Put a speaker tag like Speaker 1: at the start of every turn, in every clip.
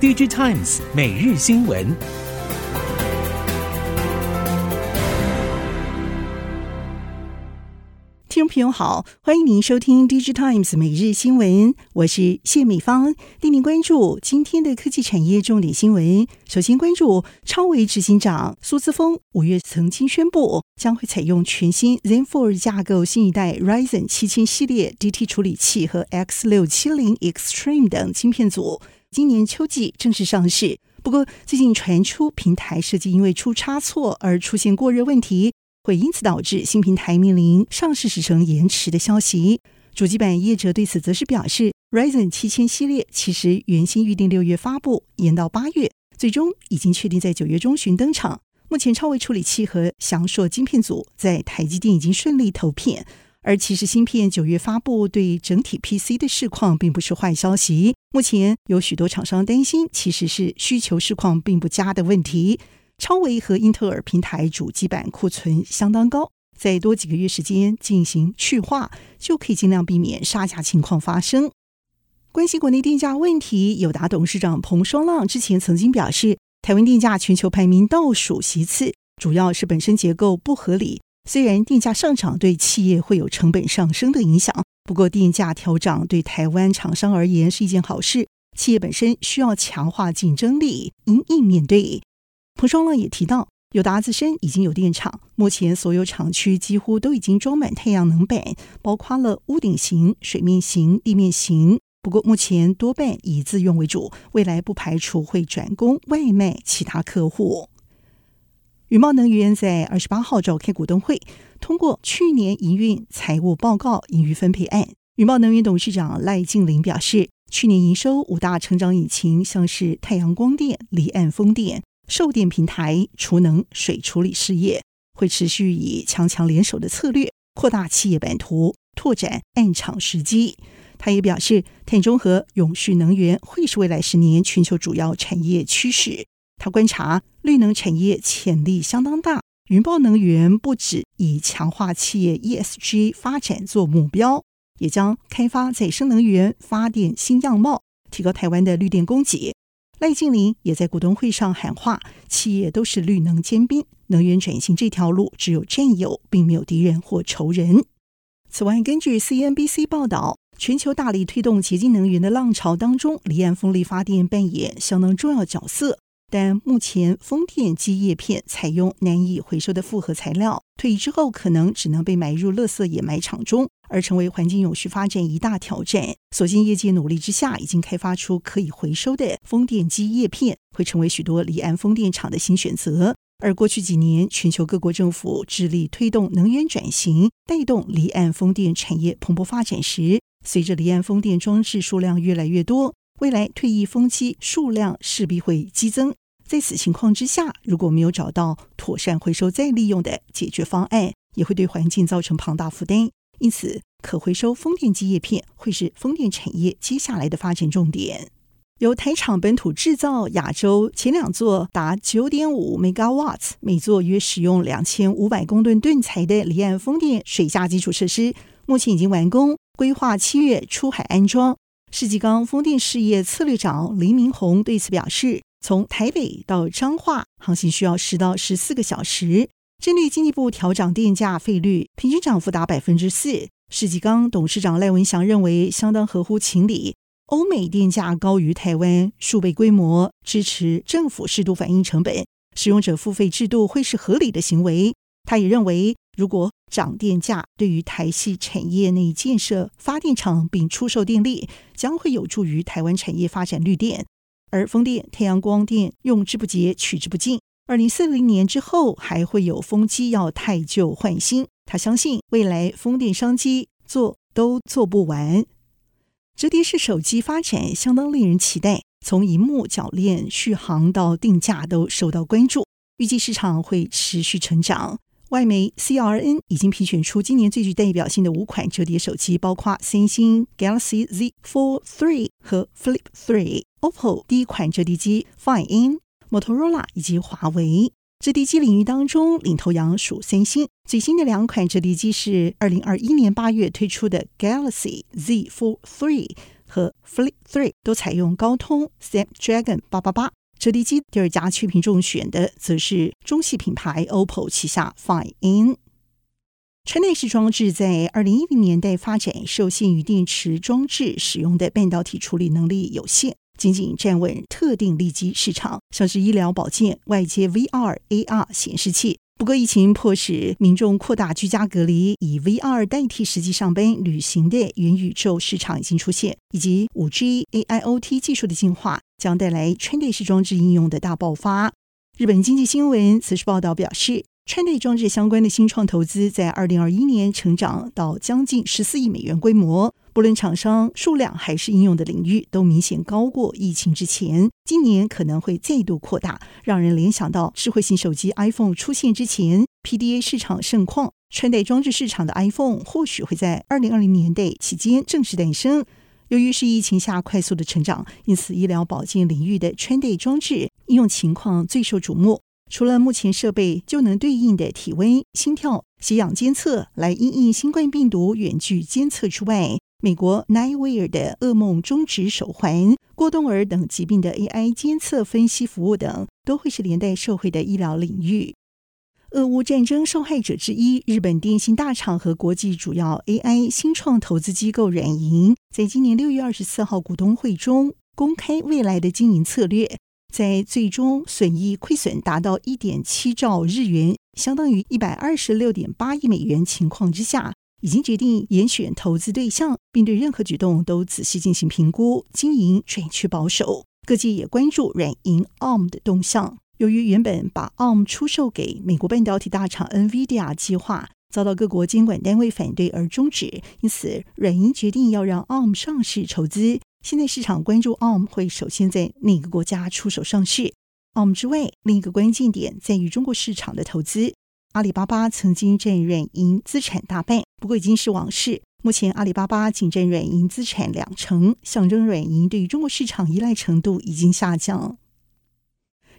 Speaker 1: DG Times 每日新闻。
Speaker 2: 听众朋友好，欢迎您收听 DigiTimes 每日新闻，我是谢美芳，带您关注今天的科技产业重点新闻。首先关注超微执行长苏姿丰五月曾经宣布，将会采用全新 Zen 4架构新一代 Ryzen 七千系列 DT 处理器和 X 六七零 Extreme 等芯片组，今年秋季正式上市。不过，最近传出平台设计因为出差错而出现过热问题。会因此导致新平台面临上市时程延迟的消息。主机板业者对此则是表示，Ryzen 七千系列其实原先预定六月发布，延到八月，最终已经确定在九月中旬登场。目前超微处理器和翔硕晶片组在台积电已经顺利投片，而其实芯片九月发布对整体 PC 的市况并不是坏消息。目前有许多厂商担心，其实是需求市况并不佳的问题。超微和英特尔平台主机板库存相当高，再多几个月时间进行去化，就可以尽量避免杀价情况发生。关心国内电价问题，友达董事长彭双浪之前曾经表示，台湾电价全球排名倒数其次，主要是本身结构不合理。虽然电价上涨对企业会有成本上升的影响，不过电价调涨对台湾厂商而言是一件好事，企业本身需要强化竞争力，因应面对。彭双浪也提到，友达自身已经有电厂，目前所有厂区几乎都已经装满太阳能板，包括了屋顶型、水面型、地面型。不过目前多半以自用为主，未来不排除会转供外卖其他客户。云茂能源在二十八号召开股东会，通过去年营运财务报告盈余分配案。云茂能源董事长赖劲麟表示，去年营收五大成长引擎像是太阳光电、离岸风电。售电平台、储能、水处理事业会持续以强强联手的策略扩大企业版图，拓展案场时机。他也表示，碳中和、永续能源会是未来十年全球主要产业趋势。他观察绿能产业潜力相当大，云豹能源不止以强化企业 ESG 发展做目标，也将开发再生能源发电新样貌，提高台湾的绿电供给。赖静林也在股东会上喊话：“企业都是绿能尖兵，能源转型这条路只有战友，并没有敌人或仇人。”此外，根据 CNBC 报道，全球大力推动洁净能源的浪潮当中，离岸风力发电扮演相当重要角色。但目前风电机叶片采用难以回收的复合材料，退役之后可能只能被埋入垃圾掩埋场中，而成为环境永续发展一大挑战。所幸业界努力之下，已经开发出可以回收的风电机叶片，会成为许多离岸风电场的新选择。而过去几年，全球各国政府致力推动能源转型，带动离岸风电产业蓬勃发展时，随着离岸风电装置数量越来越多，未来退役风机数量势必会激增。在此情况之下，如果没有找到妥善回收再利用的解决方案，也会对环境造成庞大负担。因此，可回收风电机叶片会是风电产业接下来的发展重点。由台厂本土制造，亚洲前两座达九点五 megawatts，每座约使用两千五百公吨吨材的离岸风电水下基础设施，目前已经完工，规划七月出海安装。世纪钢风电事业策略长林明宏对此表示。从台北到彰化，航行需要十到十四个小时。针对经济部调涨电价费率，平均涨幅达百分之四。世纪钢董事长赖文祥认为，相当合乎情理。欧美电价高于台湾数倍规模，支持政府适度反映成本，使用者付费制度会是合理的行为。他也认为，如果涨电价对于台系产业内建设发电厂并出售电力，将会有助于台湾产业发展绿电。而风电、太阳光电用之不竭，取之不尽。二零四零年之后，还会有风机要汰旧换新。他相信未来风电商机做都做不完。折叠式手机发展相当令人期待，从荧幕、铰链、续航到定价都受到关注，预计市场会持续成长。外媒 CRN 已经评选出今年最具代表性的五款折叠手机，包括三星 Galaxy Z Fold 3和 Flip 3、OPPO 第一款折叠机 Find N、Motorola 以及华为。折叠机领域当中，领头羊属三星。最新的两款折叠机是二零二一年八月推出的 Galaxy Z Fold 3，和 Flip Three 都采用高通 Snapdragon 八八八。折叠机第二家曲屏中选的则是中系品牌 OPPO 旗下 Find N。穿戴式装置在二零一零年代发展，受限于电池装置使用的半导体处理能力有限，仅仅站稳特定利基市场，像是医疗保健、外接 VR、AR 显示器。不过，疫情迫使民众扩大居家隔离，以 VR 代替实际上班、旅行的元宇宙市场已经出现，以及五 G、AIoT 技术的进化，将带来穿戴式装置应用的大爆发。日本经济新闻此时报道表示。穿戴装置相关的新创投资在二零二一年成长到将近十四亿美元规模，不论厂商数量还是应用的领域，都明显高过疫情之前。今年可能会再度扩大，让人联想到智慧型手机 iPhone 出现之前，PDA 市场盛况，穿戴装置市场的 iPhone 或许会在二零二零年代期间正式诞生。由于是疫情下快速的成长，因此医疗保健领域的穿戴装置应用情况最受瞩目。除了目前设备就能对应的体温、心跳、血氧监测来因应新冠病毒远距监测之外，美国 NIVEAR 的噩梦终止手环、过动儿等疾病的 AI 监测分析服务等，都会是连带受惠的医疗领域。俄乌战争受害者之一，日本电信大厂和国际主要 AI 新创投资机构软银，在今年六月二十四号股东会中公开未来的经营策略。在最终损益亏损达到一点七兆日元，相当于一百二十六点八亿美元情况之下，已经决定严选投资对象，并对任何举动都仔细进行评估，经营转趋保守。各界也关注软银 ARM 的动向。由于原本把 ARM 出售给美国半导体大厂 NVIDIA 计划遭到各国监管单位反对而终止，因此软银决定要让 ARM 上市筹资。现在市场关注 ARM 会首先在哪个国家出手上市？ARM 之外，另一个关键点在于中国市场的投资。阿里巴巴曾经占软银资产大半，不过已经是往事。目前阿里巴巴仅占软银资产两成，象征软银对于中国市场依赖程度已经下降。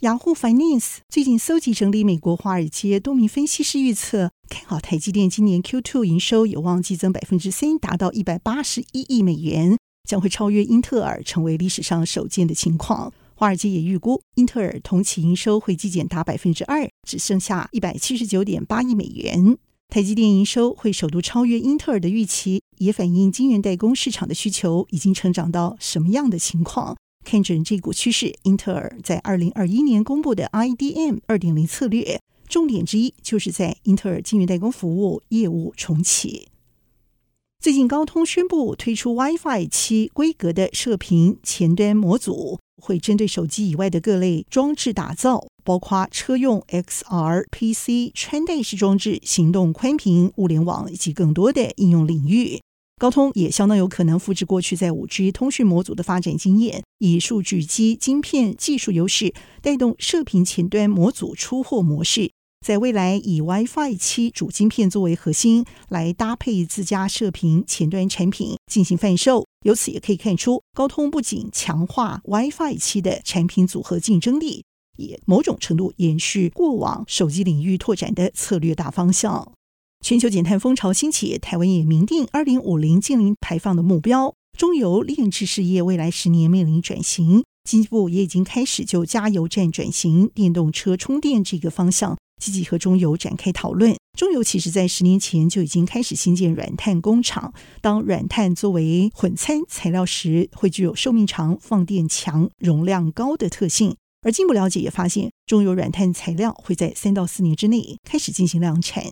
Speaker 2: 雅虎 Finance 最近搜集整理美国华尔街多名分析师预测，看好台积电今年 Q2 营收有望激增百分之三，达到一百八十一亿美元。将会超越英特尔，成为历史上首见的情况。华尔街也预估，英特尔同期营收会季减达百分之二，只剩下一百七十九点八亿美元。台积电营收会首度超越英特尔的预期，也反映晶圆代工市场的需求已经成长到什么样的情况。看准这股趋势，英特尔在二零二一年公布的 IDM 二点零策略，重点之一就是在英特尔晶圆代工服务业务重启。最近，高通宣布推出 WiFi 七规格的射频前端模组，会针对手机以外的各类装置打造，包括车用 XR、PC、穿戴式装置、行动宽频、物联网以及更多的应用领域。高通也相当有可能复制过去在五 G 通讯模组的发展经验，以数据机晶片技术优势，带动射频前端模组出货模式。在未来，以 WiFi 七主晶片作为核心，来搭配自家射频前端产品进行贩售。由此也可以看出，高通不仅强化 WiFi 七的产品组合竞争力，也某种程度延续过往手机领域拓展的策略大方向。全球减碳风潮兴起，台湾也明定二零五零净零排放的目标。中油炼制事业未来十年面临转型，经济部也已经开始就加油站转型、电动车充电这个方向。积极和中油展开讨论。中油其实在十年前就已经开始新建软碳工厂。当软碳作为混餐材料时，会具有寿命长、放电强、容量高的特性。而进一步了解也发现，中油软碳材料会在三到四年之内开始进行量产。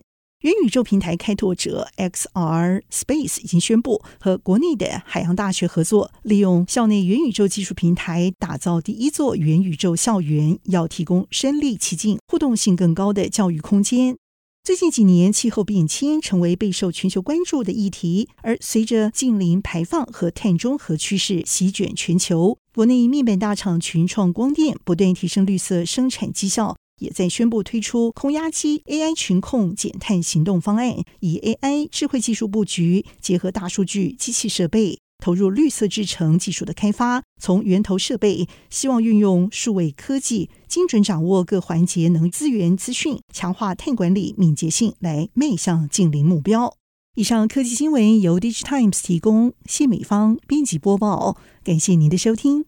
Speaker 2: 元宇宙平台开拓者 XR Space 已经宣布和国内的海洋大学合作，利用校内元宇宙技术平台打造第一座元宇宙校园，要提供身临其境、互动性更高的教育空间。最近几年，气候变迁成为备受全球关注的议题，而随着近零排放和碳中和趋势席卷全球，国内面板大厂群创光电不断提升绿色生产绩效。也在宣布推出空压机 AI 群控减碳行动方案，以 AI 智慧技术布局，结合大数据、机器设备，投入绿色制程技术的开发。从源头设备，希望运用数位科技，精准掌握各环节能资源资讯，强化碳管理敏捷性，来迈向净零目标。以上科技新闻由 DigiTimes 提供，谢美芳编辑播报，感谢您的收听。